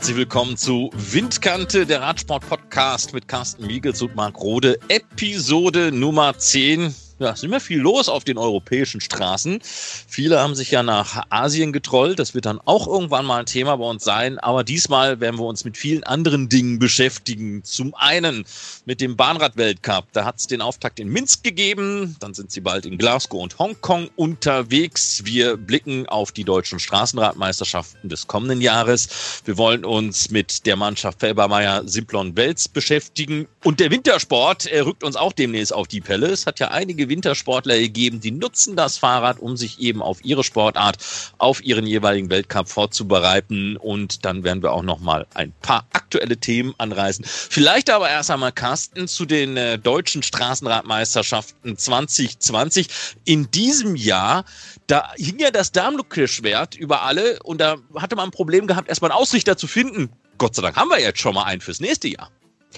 Herzlich willkommen zu Windkante, der Radsport-Podcast mit Carsten Miegels und Marc Rode, Episode Nummer 10 ja, ist immer viel los auf den europäischen Straßen. Viele haben sich ja nach Asien getrollt. Das wird dann auch irgendwann mal ein Thema bei uns sein. Aber diesmal werden wir uns mit vielen anderen Dingen beschäftigen. Zum einen mit dem Bahnrad-Weltcup. Da hat es den Auftakt in Minsk gegeben. Dann sind sie bald in Glasgow und Hongkong unterwegs. Wir blicken auf die deutschen Straßenradmeisterschaften des kommenden Jahres. Wir wollen uns mit der Mannschaft Felbermeier Simplon Wels beschäftigen. Und der Wintersport, er rückt uns auch demnächst auf die Pelle. Es hat ja einige Wintersportler gegeben, die nutzen das Fahrrad, um sich eben auf ihre Sportart, auf ihren jeweiligen Weltcup vorzubereiten. Und dann werden wir auch noch mal ein paar aktuelle Themen anreißen. Vielleicht aber erst einmal, Carsten, zu den äh, deutschen Straßenradmeisterschaften 2020. In diesem Jahr, da hing ja das Damoklesschwert über alle und da hatte man ein Problem gehabt, erstmal einen Ausrichter zu finden. Gott sei Dank haben wir jetzt schon mal einen fürs nächste Jahr.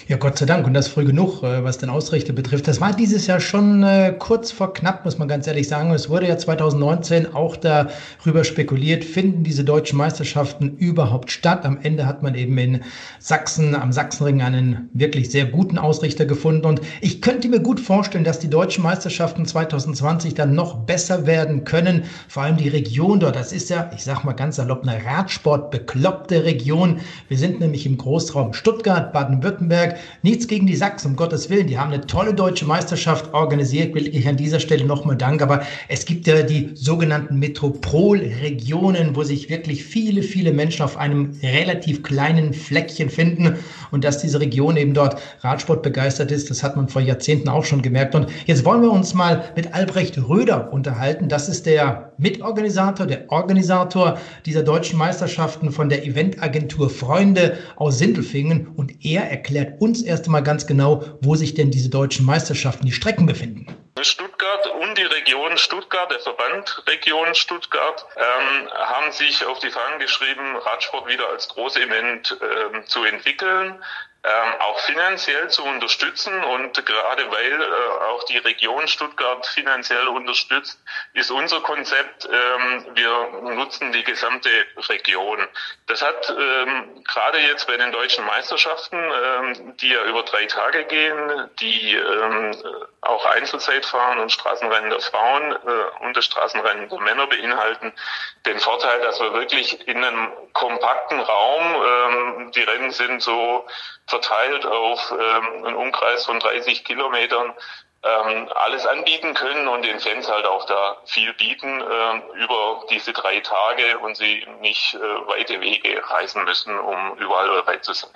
Ja, Gott sei Dank. Und das früh genug, äh, was den Ausrichter betrifft. Das war dieses Jahr schon äh, kurz vor knapp, muss man ganz ehrlich sagen. Es wurde ja 2019 auch darüber spekuliert, finden diese deutschen Meisterschaften überhaupt statt? Am Ende hat man eben in Sachsen, am Sachsenring einen wirklich sehr guten Ausrichter gefunden. Und ich könnte mir gut vorstellen, dass die deutschen Meisterschaften 2020 dann noch besser werden können. Vor allem die Region dort. Das ist ja, ich sag mal ganz salopp, eine Radsport-bekloppte Region. Wir sind nämlich im Großraum Stuttgart, Baden-Württemberg, Nürnberg. Nichts gegen die Sachsen, um Gottes Willen. Die haben eine tolle deutsche Meisterschaft organisiert. Will ich an dieser Stelle nochmal danken. Aber es gibt ja die sogenannten Metropolregionen, wo sich wirklich viele, viele Menschen auf einem relativ kleinen Fleckchen finden. Und dass diese Region eben dort Radsport begeistert ist, das hat man vor Jahrzehnten auch schon gemerkt. Und jetzt wollen wir uns mal mit Albrecht Röder unterhalten. Das ist der Mitorganisator, der Organisator dieser deutschen Meisterschaften von der Eventagentur Freunde aus Sindelfingen. Und er erklärt uns erst einmal ganz genau, wo sich denn diese deutschen Meisterschaften, die Strecken befinden. Stuttgart und die Region Stuttgart, der Verband Region Stuttgart, ähm, haben sich auf die Fahnen geschrieben, Radsport wieder als Großevent ähm, zu entwickeln ähm, auch finanziell zu unterstützen. Und gerade weil äh, auch die Region Stuttgart finanziell unterstützt, ist unser Konzept, ähm, wir nutzen die gesamte Region. Das hat ähm, gerade jetzt bei den deutschen Meisterschaften, ähm, die ja über drei Tage gehen, die ähm, auch Einzelzeitfahren und Straßenrennen der Frauen äh, und das Straßenrennen der Männer beinhalten, den Vorteil, dass wir wirklich in einem kompakten Raum, ähm, die Rennen sind so verteilt auf ähm, einen Umkreis von 30 Kilometern, ähm, alles anbieten können und den Fans halt auch da viel bieten äh, über diese drei Tage und sie nicht äh, weite Wege reisen müssen, um überall dabei zu sein.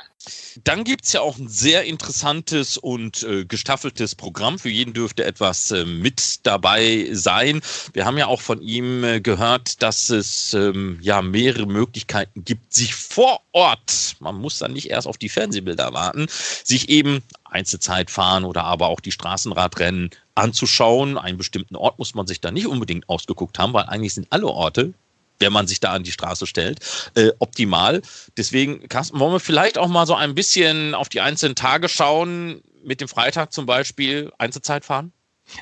Dann gibt's ja auch ein sehr interessantes und äh, gestaffeltes Programm. Für jeden dürfte etwas äh, mit dabei sein. Wir haben ja auch von ihm äh, gehört, dass es ähm, ja mehrere Möglichkeiten gibt, sich vor Ort, man muss dann nicht erst auf die Fernsehbilder warten, sich eben Einzelzeit fahren oder aber auch die Straßenradrennen anzuschauen. Einen bestimmten Ort muss man sich da nicht unbedingt ausgeguckt haben, weil eigentlich sind alle Orte wenn man sich da an die Straße stellt, äh, optimal. Deswegen, Carsten, wollen wir vielleicht auch mal so ein bisschen auf die einzelnen Tage schauen, mit dem Freitag zum Beispiel Einzelzeit fahren?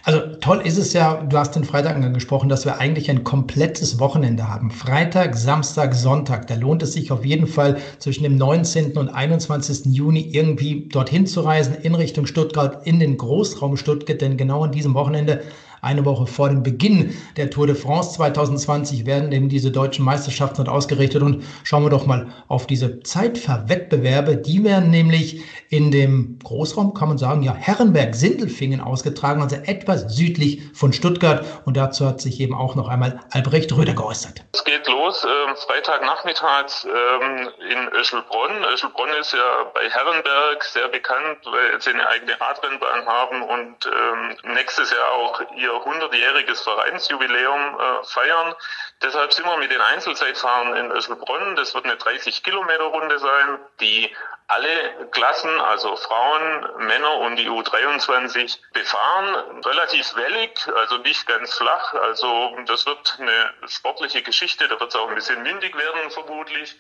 Also toll ist es ja, du hast den Freitag angesprochen, dass wir eigentlich ein komplettes Wochenende haben. Freitag, Samstag, Sonntag. Da lohnt es sich auf jeden Fall zwischen dem 19. und 21. Juni irgendwie dorthin zu reisen, in Richtung Stuttgart, in den Großraum Stuttgart, denn genau an diesem Wochenende eine Woche vor dem Beginn der Tour de France 2020 werden eben diese deutschen Meisterschaften dort ausgerichtet. Und schauen wir doch mal auf diese Zeitfahrwettbewerbe. Die werden nämlich in dem Großraum, kann man sagen, ja, Herrenberg-Sindelfingen ausgetragen, also etwas südlich von Stuttgart. Und dazu hat sich eben auch noch einmal Albrecht Röder geäußert. Es geht los, äh, Freitagnachmittags äh, in Öschelbronn. Öschelbronn ist ja bei Herrenberg sehr bekannt, weil sie eine eigene Radrennbahn haben und äh, nächstes Jahr auch ihr 100-jähriges Vereinsjubiläum äh, feiern. Deshalb sind wir mit den Einzelzeitfahren in Öschelbronn. Das wird eine 30-Kilometer-Runde sein, die alle Klassen, also Frauen, Männer und die U23 befahren. Relativ wellig, also nicht ganz flach. Also das wird eine sportliche Geschichte. Da wird es auch ein bisschen windig werden vermutlich.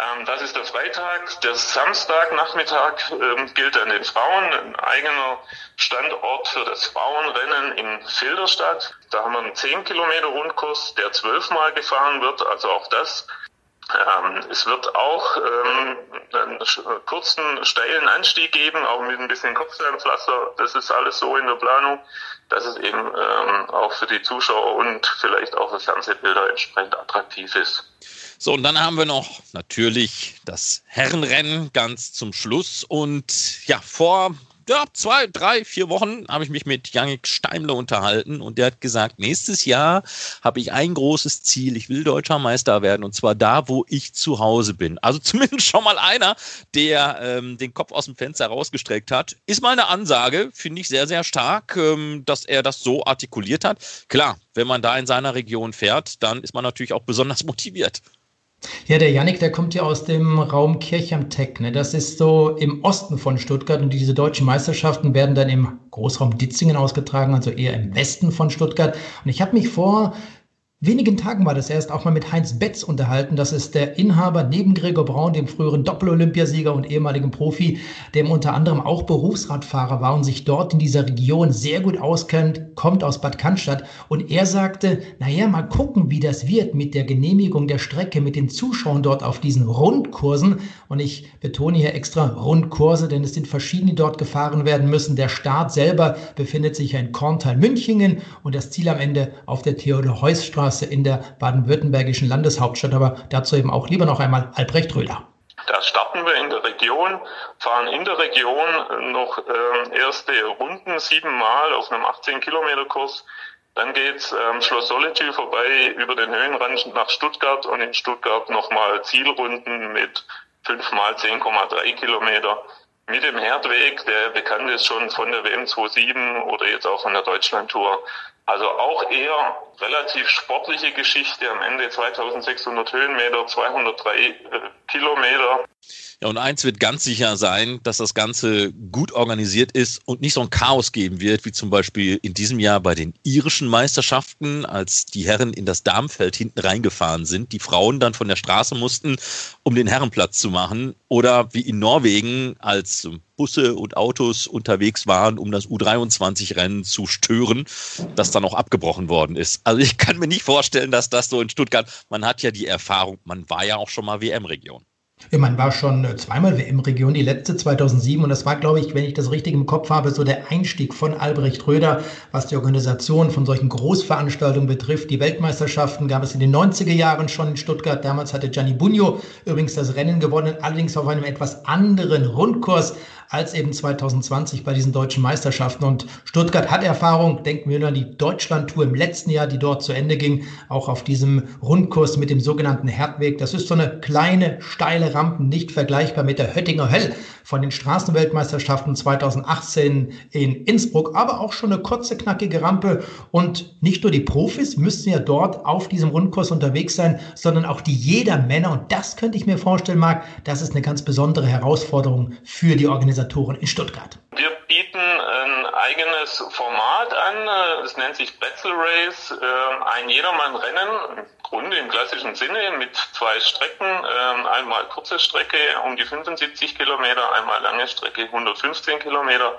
Ähm, das ist der Freitag. Der Samstagnachmittag ähm, gilt an den Frauen. Ein eigener Standort für das Frauenrennen in Filderstadt. Da haben wir einen 10 Kilometer Rundkurs, der zwölfmal gefahren wird. Also auch das Ähm, es wird auch einen kurzen, steilen Anstieg geben, auch mit ein bisschen Kopfsteinpflaster. Das ist alles so in der Planung, dass es eben auch für die Zuschauer und vielleicht auch für Fernsehbilder entsprechend attraktiv ist. So, und dann haben wir noch natürlich das Herrenrennen ganz zum Schluss. Und ja, vor ja, zwei, drei, vier Wochen habe ich mich mit Janik Steimle unterhalten und der hat gesagt, nächstes Jahr habe ich ein großes Ziel. Ich will deutscher Meister werden und zwar da, wo ich zu Hause bin. Also zumindest schon mal einer, der ähm, den Kopf aus dem Fenster rausgestreckt hat. Ist mal eine Ansage, finde ich sehr, sehr stark, ähm, dass er das so artikuliert hat. Klar, wenn man da in seiner Region fährt, dann ist man natürlich auch besonders motiviert. Ja, der Yannick, der kommt ja aus dem Raum Kirchheim-Teck. Ne? Das ist so im Osten von Stuttgart und diese deutschen Meisterschaften werden dann im Großraum Ditzingen ausgetragen, also eher im Westen von Stuttgart. Und ich habe mich vor wenigen Tagen war das erst auch mal mit Heinz Betz unterhalten. Das ist der Inhaber neben Gregor Braun, dem früheren Doppel-Olympiasieger und ehemaligen Profi, dem unter anderem auch Berufsradfahrer war und sich dort in dieser Region sehr gut auskennt, kommt aus Bad Cannstatt. Und er sagte, naja, mal gucken, wie das wird mit der Genehmigung der Strecke, mit den Zuschauern dort auf diesen Rundkursen. Und ich betone hier extra Rundkurse, denn es sind verschiedene, die dort gefahren werden müssen. Der Start selber befindet sich in Korntal-Münchingen und das Ziel am Ende auf der Theodor-Heuss-Straße Straße in der baden-württembergischen Landeshauptstadt. Aber dazu eben auch lieber noch einmal Albrecht Röder. Da starten wir in der Region, fahren in der Region noch äh, erste Runden siebenmal auf einem 18-Kilometer-Kurs. Dann geht's ähm, Schloss Solitude vorbei über den Höhenrand nach Stuttgart und in Stuttgart nochmal Zielrunden mit fünfmal 10,3 Kilometer mit dem Herdweg, der bekannt ist schon von der WM 27 oder jetzt auch von der Deutschlandtour. Also auch eher relativ sportliche Geschichte am Ende 2600 Höhenmeter, 203 äh, Kilometer. Ja, und eins wird ganz sicher sein, dass das Ganze gut organisiert ist und nicht so ein Chaos geben wird, wie zum Beispiel in diesem Jahr bei den irischen Meisterschaften, als die Herren in das Darmfeld hinten reingefahren sind, die Frauen dann von der Straße mussten, um den Herrenplatz zu machen. Oder wie in Norwegen, als Busse und Autos unterwegs waren, um das U23-Rennen zu stören, das dann auch abgebrochen worden ist. Also ich kann mir nicht vorstellen, dass das so in Stuttgart, man hat ja die Erfahrung, man war ja auch schon mal WM-Region. Ja, man war schon äh, zweimal WM-Region, die letzte 2007 und das war, glaube ich, wenn ich das richtig im Kopf habe, so der Einstieg von Albrecht Röder, was die Organisation von solchen Großveranstaltungen betrifft. Die Weltmeisterschaften gab es in den 90er Jahren schon in Stuttgart. Damals hatte Gianni Bugno übrigens das Rennen gewonnen, allerdings auf einem etwas anderen Rundkurs als eben 2020 bei diesen deutschen Meisterschaften. Und Stuttgart hat Erfahrung, denken wir nur an die Deutschlandtour im letzten Jahr, die dort zu Ende ging, auch auf diesem Rundkurs mit dem sogenannten Herdweg. Das ist so eine kleine, steile Rampe, nicht vergleichbar mit der Höttinger Höll von den Straßenweltmeisterschaften 2018 in Innsbruck, aber auch schon eine kurze, knackige Rampe. Und nicht nur die Profis müssten ja dort auf diesem Rundkurs unterwegs sein, sondern auch die Jedermänner. Und das könnte ich mir vorstellen, Marc, das ist eine ganz besondere Herausforderung für die Organisatoren in Stuttgart. Wir bieten ein eigenes Format an, es nennt sich Pretzel Race, äh, ein Jedermann-Rennen Runde im klassischen Sinne mit zwei Strecken, ähm, einmal kurze Strecke um die 75 Kilometer, einmal lange Strecke 115 Kilometer.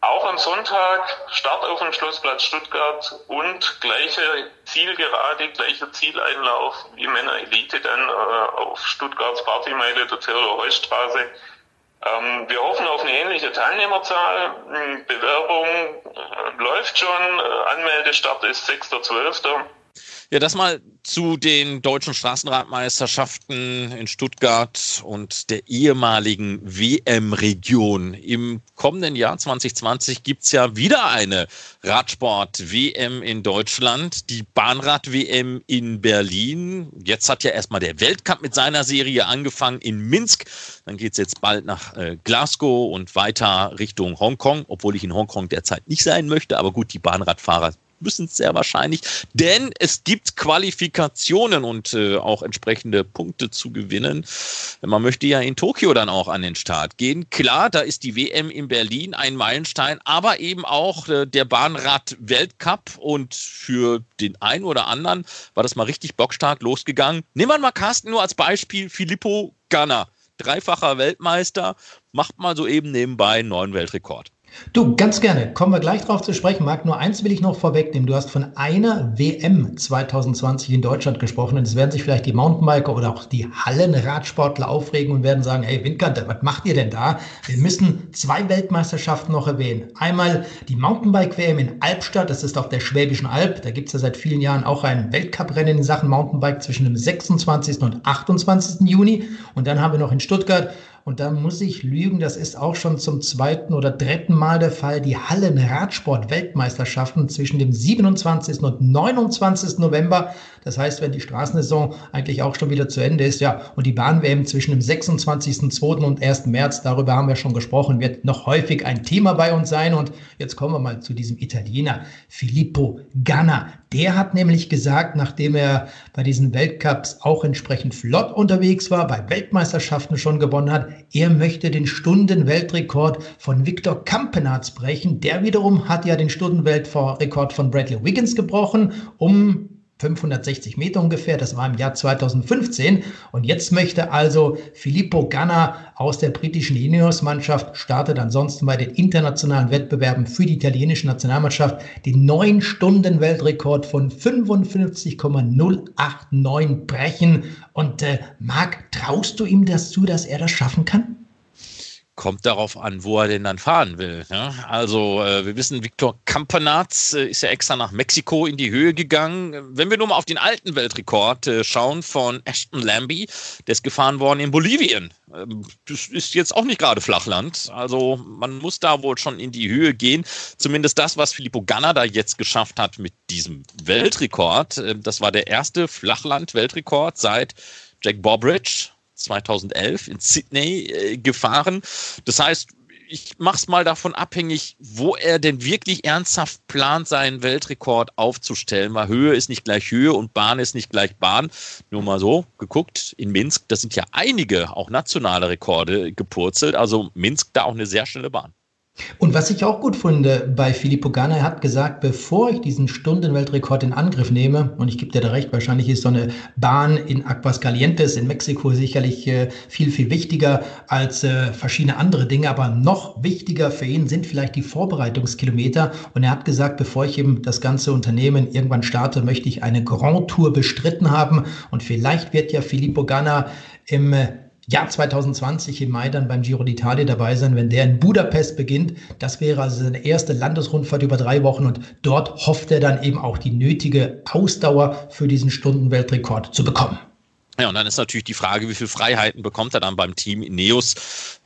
Auch am Sonntag Start auf dem Schlossplatz Stuttgart und gleiche Zielgerade, gleicher Zieleinlauf wie Männer Elite dann äh, auf Stuttgarts Partymeile der Theodor-Heuss-Straße. Ähm, wir hoffen auf eine ähnliche Teilnehmerzahl. Bewerbung äh, läuft schon, äh, Anmeldestart ist 6.12. Ja, das mal zu den deutschen Straßenradmeisterschaften in Stuttgart und der ehemaligen WM-Region. Im kommenden Jahr 2020 gibt's ja wieder eine Radsport-WM in Deutschland, die Bahnrad-WM in Berlin. Jetzt hat ja erstmal der Weltcup mit seiner Serie angefangen in Minsk. Dann geht's jetzt bald nach äh, Glasgow und weiter Richtung Hongkong, obwohl ich in Hongkong derzeit nicht sein möchte. Aber gut, die Bahnradfahrer müssen es sehr wahrscheinlich, denn es gibt Qualifikationen und äh, auch entsprechende Punkte zu gewinnen. Man möchte ja in Tokio dann auch an den Start gehen. Klar, da ist die WM in Berlin ein Meilenstein, aber eben auch äh, der Bahnrad-Weltcup und für den einen oder anderen war das mal richtig bockstark losgegangen. Nehmen wir mal Carsten nur als Beispiel Filippo Ganna, dreifacher Weltmeister, macht mal so eben nebenbei einen neuen Weltrekord. Du, ganz gerne. Kommen wir gleich drauf zu sprechen. Marc, nur eins will ich noch vorwegnehmen. Du hast von einer WM 2020 in Deutschland gesprochen und es werden sich vielleicht die Mountainbiker oder auch die Hallenradsportler aufregen und werden sagen, hey Windkante, was macht ihr denn da? Wir müssen zwei Weltmeisterschaften noch erwähnen. Einmal die Mountainbike-WM in Albstadt, das ist auf der Schwäbischen Alb. Da gibt es ja seit vielen Jahren auch ein Weltcuprennen in Sachen Mountainbike zwischen dem 26. und 28. Juni. Und dann haben wir noch in Stuttgart und da muss ich lügen, das ist auch schon zum zweiten oder dritten Mal der Fall, die Hallen-Radsport-Weltmeisterschaften zwischen dem 27. und 29. November. Das heißt, wenn die Straßensaison eigentlich auch schon wieder zu Ende ist, ja, und die Bahn-WM zwischen dem 26.2. und 1. März, darüber haben wir schon gesprochen, wird noch häufig ein Thema bei uns sein. Und jetzt kommen wir mal zu diesem Italiener, Filippo Ganna. Der hat nämlich gesagt, nachdem er bei diesen Weltcups auch entsprechend flott unterwegs war, bei Weltmeisterschaften schon gewonnen hat, er möchte den Stundenweltrekord von Viktor Kampenarz brechen. Der wiederum hat ja den Stundenweltrekord von Bradley Wiggins gebrochen, um 560 Meter ungefähr. Das war im Jahr 2015. Und jetzt möchte also Filippo Ganna aus der britischen Ineos-Mannschaft, startet ansonsten bei den internationalen Wettbewerben für die italienische Nationalmannschaft, den 9-Stunden-Weltrekord von 55,089 brechen. Und äh, Marc, traust du ihm das zu, dass er das schaffen kann? Kommt darauf an, wo er denn dann fahren will. Ne? Also äh, wir wissen, Viktor Kampanatz äh, ist ja extra nach Mexiko in die Höhe gegangen. Wenn wir nur mal auf den alten Weltrekord äh, schauen von Ashton Lambie, der ist gefahren worden in Bolivien. Ähm, das ist jetzt auch nicht gerade Flachland. Also man muss da wohl schon in die Höhe gehen. Zumindest das, was Filippo Ganna da jetzt geschafft hat mit diesem Weltrekord. Äh, das war der erste Flachland-Weltrekord seit Jack Bobridge 2011 in Sydney äh, gefahren. Das heißt, ich mache es mal davon abhängig, wo er denn wirklich ernsthaft plant, seinen Weltrekord aufzustellen. Weil Höhe ist nicht gleich Höhe und Bahn ist nicht gleich Bahn. Nur mal so geguckt, in Minsk, da sind ja einige auch nationale Rekorde gepurzelt. Also Minsk da auch eine sehr schnelle Bahn. Und was ich auch gut finde bei Filippo Ganna, er hat gesagt, bevor ich diesen Stundenweltrekord in Angriff nehme, und ich gebe dir da recht, wahrscheinlich ist so eine Bahn in Aguascalientes in Mexiko sicherlich äh, viel, viel wichtiger als äh, verschiedene andere Dinge, aber noch wichtiger für ihn sind vielleicht die Vorbereitungskilometer. Und er hat gesagt, bevor ich eben das ganze Unternehmen irgendwann starte, möchte ich eine Grand Tour bestritten haben. Und vielleicht wird ja Filippo Ganna im äh, Jahr 2020 im Mai dann beim Giro d'Italia dabei sein, wenn der in Budapest beginnt. Das wäre also seine erste Landesrundfahrt über drei Wochen und dort hofft er dann eben auch die nötige Ausdauer für diesen Stundenweltrekord zu bekommen. Ja, und dann ist natürlich die Frage, wie viele Freiheiten bekommt er dann beim Team Ineos?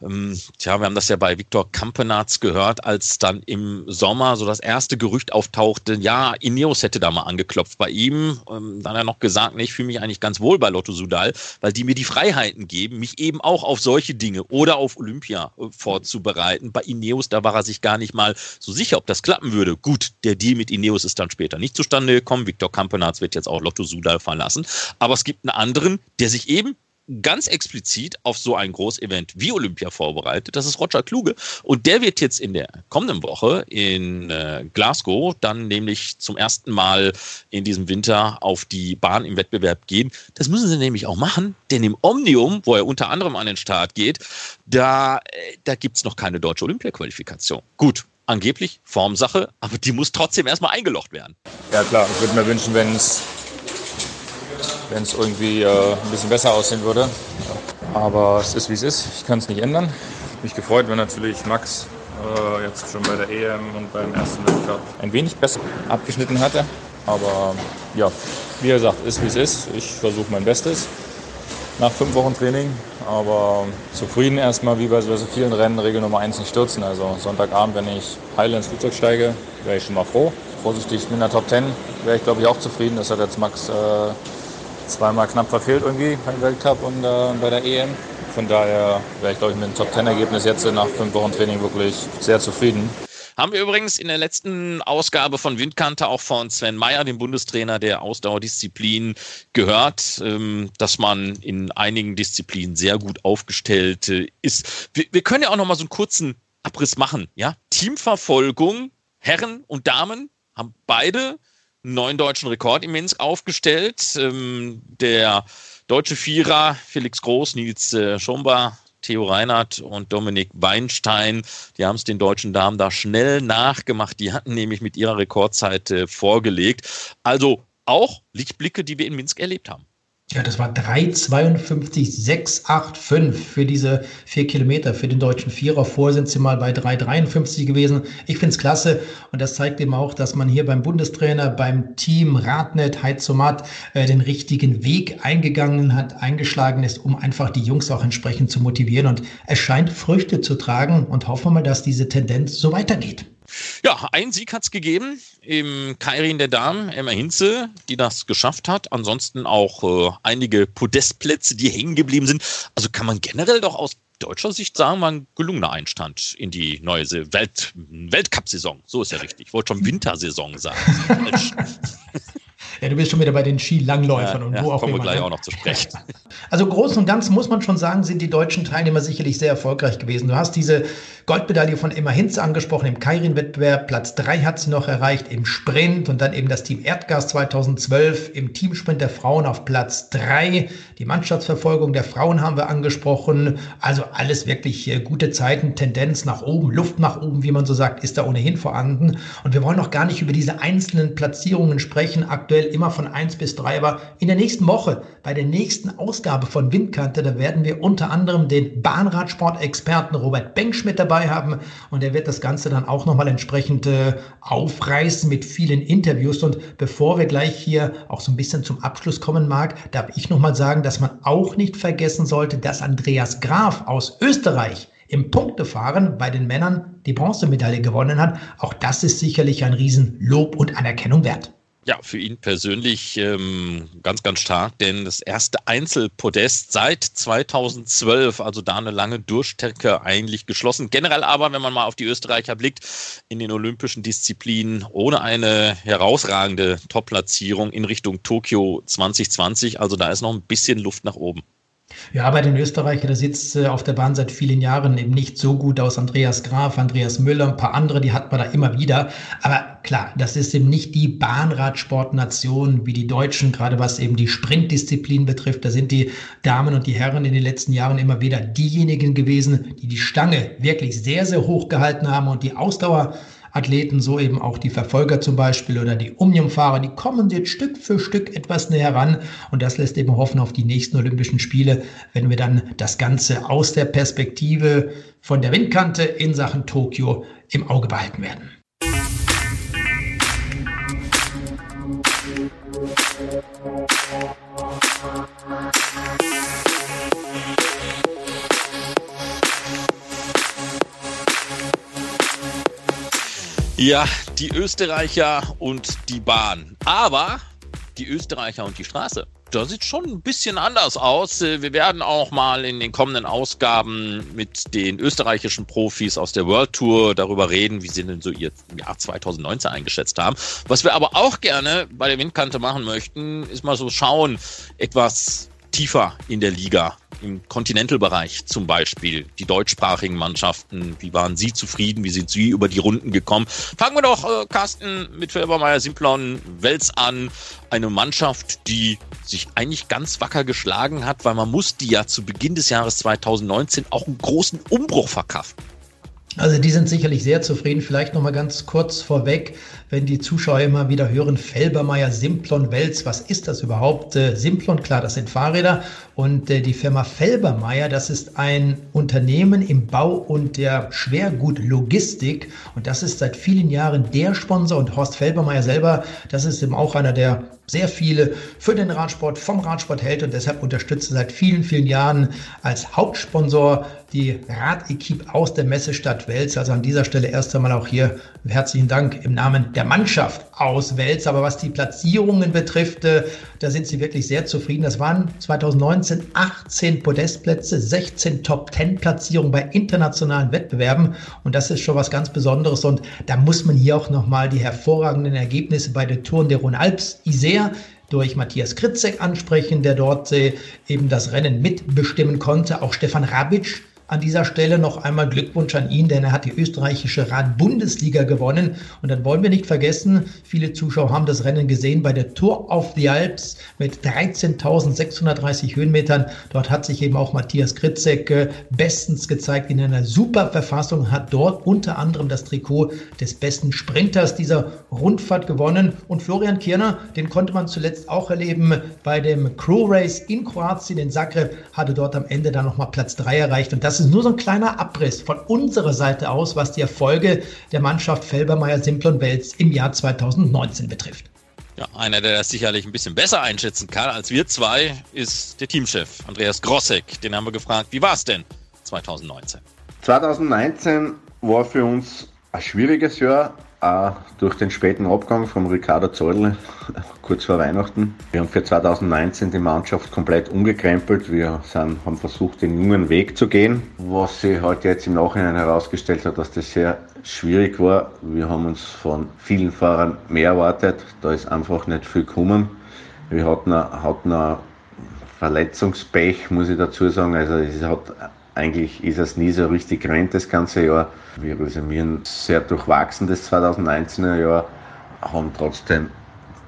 Ähm, tja, wir haben das ja bei Viktor Kampenarz gehört, als dann im Sommer so das erste Gerücht auftauchte, ja, Ineos hätte da mal angeklopft bei ihm. Ähm, dann hat er noch gesagt, nee, ich fühle mich eigentlich ganz wohl bei Lotto Sudal, weil die mir die Freiheiten geben, mich eben auch auf solche Dinge oder auf Olympia äh, vorzubereiten. Bei Ineos, da war er sich gar nicht mal so sicher, ob das klappen würde. Gut, der Deal mit Ineos ist dann später nicht zustande gekommen. Viktor Kampenarz wird jetzt auch Lotto Sudal verlassen. Aber es gibt einen anderen, der sich eben ganz explizit auf so ein Großevent wie Olympia vorbereitet. Das ist Roger Kluge. Und der wird jetzt in der kommenden Woche in äh, Glasgow dann nämlich zum ersten Mal in diesem Winter auf die Bahn im Wettbewerb gehen. Das müssen sie nämlich auch machen, denn im Omnium, wo er unter anderem an den Start geht, da, äh, da gibt es noch keine deutsche Olympia-Qualifikation. Gut, angeblich Formsache, aber die muss trotzdem erstmal eingelocht werden. Ja klar, ich würde mir wünschen, wenn es wenn es irgendwie äh, ein bisschen besser aussehen würde. Aber es ist wie es ist. Ich kann es nicht ändern. Mich gefreut, wenn natürlich Max äh, jetzt schon bei der EM und beim ersten Weltcup ein wenig besser abgeschnitten hatte. Aber ja, wie gesagt, ist wie es ist. Ich versuche mein Bestes nach fünf Wochen Training. Aber zufrieden erstmal, wie bei so vielen Rennen, Regel Nummer eins nicht stürzen. Also Sonntagabend, wenn ich heil ins Flugzeug steige, wäre ich schon mal froh. Vorsichtig in der Top 10 wäre ich, glaube ich, auch zufrieden. Das hat jetzt Max äh, zweimal knapp verfehlt irgendwie beim Weltcup und äh, bei der EM. Von daher wäre ich, glaube ich, mit dem Top-10-Ergebnis jetzt nach fünf Wochen Training wirklich sehr zufrieden. Haben wir übrigens in der letzten Ausgabe von Windkante auch von Sven Meyer, dem Bundestrainer der Ausdauerdisziplin, gehört, ähm, dass man in einigen Disziplinen sehr gut aufgestellt äh, ist. Wir, wir können ja auch noch mal so einen kurzen Abriss machen. Ja? Teamverfolgung, Herren und Damen haben beide neuen deutschen Rekord in Minsk aufgestellt. Ähm, der deutsche Vierer Felix Groß, Nils äh, Schomba, Theo Reinhardt und Dominik Weinstein. Die haben es den deutschen Damen da schnell nachgemacht. Die hatten nämlich mit ihrer Rekordzeit äh, vorgelegt. Also auch Lichtblicke, die wir in Minsk erlebt haben. Ja, das war 3,52,685 für diese vier Kilometer. Für den deutschen Vierer vor sind sie mal bei 3,53 gewesen. Ich finde es klasse und das zeigt eben auch, dass man hier beim Bundestrainer, beim Team Radnet, Heizomat äh, den richtigen Weg eingegangen hat, eingeschlagen ist, um einfach die Jungs auch entsprechend zu motivieren. Und es scheint Früchte zu tragen und hoffen wir mal, dass diese Tendenz so weitergeht. Ja, einen Sieg hat es gegeben im Kairin der Damen, Emma Hinze, die das geschafft hat. Ansonsten auch äh, einige Podestplätze, die hängen geblieben sind. Also kann man generell doch aus deutscher Sicht sagen, war ein gelungener Einstand in die neue Welt Weltcup-Saison. So ist ja richtig. Ich wollte schon Wintersaison sagen. Ja, du bist schon wieder bei den Skilangläufern ja, und ja, wo auch kommen immer. Kommen wir gleich auch noch zu sprechen. Also groß und ganz muss man schon sagen, sind die deutschen Teilnehmer sicherlich sehr erfolgreich gewesen. Du hast diese Goldmedaille von Emma Hinz angesprochen im Kairin-Wettbewerb. Platz drei hat sie noch erreicht im Sprint und dann eben das Team Erdgas 2012 im Teamsprint der Frauen auf Platz drei. Die Mannschaftsverfolgung der Frauen haben wir angesprochen. Also alles wirklich äh, gute Zeiten, Tendenz nach oben, Luft nach oben, wie man so sagt, ist da ohnehin vorhanden. Und wir wollen noch gar nicht über diese einzelnen Platzierungen sprechen. Aktuell immer von eins bis drei, aber in der nächsten Woche, bei der nächsten Ausgabe von Windkante, da werden wir unter anderem den Bahnradsport-Experten Robert Bengsch mit dabei dabei haben und er wird das Ganze dann auch nochmal entsprechend äh, aufreißen mit vielen Interviews. Und bevor wir gleich hier auch so ein bisschen zum Abschluss kommen mag, darf ich nochmal sagen, dass man auch nicht vergessen sollte, dass Andreas Graf aus Österreich im Punktefahren bei den Männern die Bronzemedaille gewonnen hat. Auch das ist sicherlich ein Riesenlob und Anerkennung wert. Ja, für ihn persönlich ähm, ganz, ganz stark, denn das erste Einzelpodest seit 2012, also da eine lange Durchstrecke eigentlich geschlossen. Generell aber, wenn man mal auf die Österreicher blickt, in den olympischen Disziplinen ohne eine herausragende Top-Platzierung in Richtung Tokio 2020. Also da ist noch ein bisschen Luft nach oben. Ja, bei den Österreichern, der sitzt äh, auf der Bahn seit vielen Jahren eben nicht so gut aus. Andreas Graf, Andreas Müller, ein paar andere, die hat man da immer wieder. Aber klar, das ist eben nicht die Bahnradsportnation wie die Deutschen, gerade was eben die Sprintdisziplin betrifft. Da sind die Damen und die Herren in den letzten Jahren immer wieder diejenigen gewesen, die die Stange wirklich sehr, sehr hoch gehalten haben und die Ausdauer Athleten, so eben auch die Verfolger zum Beispiel oder die Omniumfahrer, die kommen jetzt Stück für Stück etwas näher ran und das lässt eben hoffen auf die nächsten Olympischen Spiele, wenn wir dann das Ganze aus der Perspektive von der Windkante in Sachen Tokio im Auge behalten werden. Ja, die Österreicher und die Bahn. Aber die Österreicher und die Straße. Da sieht schon ein bisschen anders aus. Wir werden auch mal in den kommenden Ausgaben mit den österreichischen Profis aus der World Tour darüber reden, wie sie denn so ihr Jahr 2019 eingeschätzt haben. Was wir aber auch gerne bei der Windkante machen möchten, ist mal so schauen, etwas tiefer in der Liga im Continental-Bereich zum Beispiel, die deutschsprachigen Mannschaften, wie waren Sie zufrieden, wie sind Sie über die Runden gekommen? Fangen wir doch, äh, Carsten, mit Felbermeier Simplon Wels an. Eine Mannschaft, die sich eigentlich ganz wacker geschlagen hat, weil man musste ja zu Beginn des Jahres 2019 auch einen großen Umbruch verkraften. Also die sind sicherlich sehr zufrieden. Vielleicht noch mal ganz kurz vorweg, wenn die Zuschauer immer wieder hören, Felbermeier, Simplon, Wels, was ist das überhaupt? Äh, Simplon, klar, das sind Fahrräder. Und äh, die Firma Felbermeier, das ist ein Unternehmen im Bau und der Schwergutlogistik. Und das ist seit vielen Jahren der Sponsor. Und Horst Felbermeier selber, das ist eben auch einer, der sehr viele für den Radsport, vom Radsport hält und deshalb unterstützt er seit vielen, vielen Jahren als Hauptsponsor die Radequipe aus der Messestadt Wels. Also an dieser Stelle erst einmal auch hier herzlichen Dank im Namen der Mannschaft aus Wels. Aber was die Platzierungen betrifft, äh, da sind sie wirklich sehr zufrieden. Das waren 2019 18 Podestplätze, 16 Top-10-Platzierungen bei internationalen Wettbewerben. Und das ist schon was ganz Besonderes. Und da muss man hier auch nochmal die hervorragenden Ergebnisse bei der Touren der Rhône-Alpes Isère durch Matthias Kritzek ansprechen, der dort äh, eben das Rennen mitbestimmen konnte. Auch Stefan Rabic an dieser Stelle noch einmal Glückwunsch an ihn, denn er hat die österreichische Rad-Bundesliga gewonnen. Und dann wollen wir nicht vergessen, viele Zuschauer haben das Rennen gesehen bei der Tour of the Alps mit 13.630 Höhenmetern. Dort hat sich eben auch Matthias Kritzek äh, bestens gezeigt in einer super Verfassung, hat dort unter anderem das Trikot des besten Sprinters dieser Rundfahrt gewonnen. Und Florian Kirner, den konnte man zuletzt auch erleben bei dem Crew Race in Kroatien, in Zagreb, hatte dort am Ende dann nochmal Platz 3 erreicht. Und das ist nur so ein kleiner Abriss von unserer Seite aus, was die Erfolge der Mannschaft Felbermeier, Simplon Wels im Jahr 2019 betrifft. Ja, einer, der das sicherlich ein bisschen besser einschätzen kann als wir zwei, ist der Teamchef Andreas Grossek. Den haben wir gefragt, wie war es denn 2019? 2019 war für uns ein schwieriges Jahr, auch durch den späten Abgang von Ricardo Zoll kurz vor Weihnachten. Wir haben für 2019 die Mannschaft komplett umgekrempelt. Wir sind, haben versucht, den jungen Weg zu gehen, was sich halt jetzt im Nachhinein herausgestellt hat, dass das sehr schwierig war. Wir haben uns von vielen Fahrern mehr erwartet. Da ist einfach nicht viel gekommen. Wir hatten, hatten ein Verletzungspech, muss ich dazu sagen. Also es hat eigentlich ist es nie so richtig gerannt das ganze Jahr. Wir resümieren sehr durchwachsen das 2019er Jahr, haben trotzdem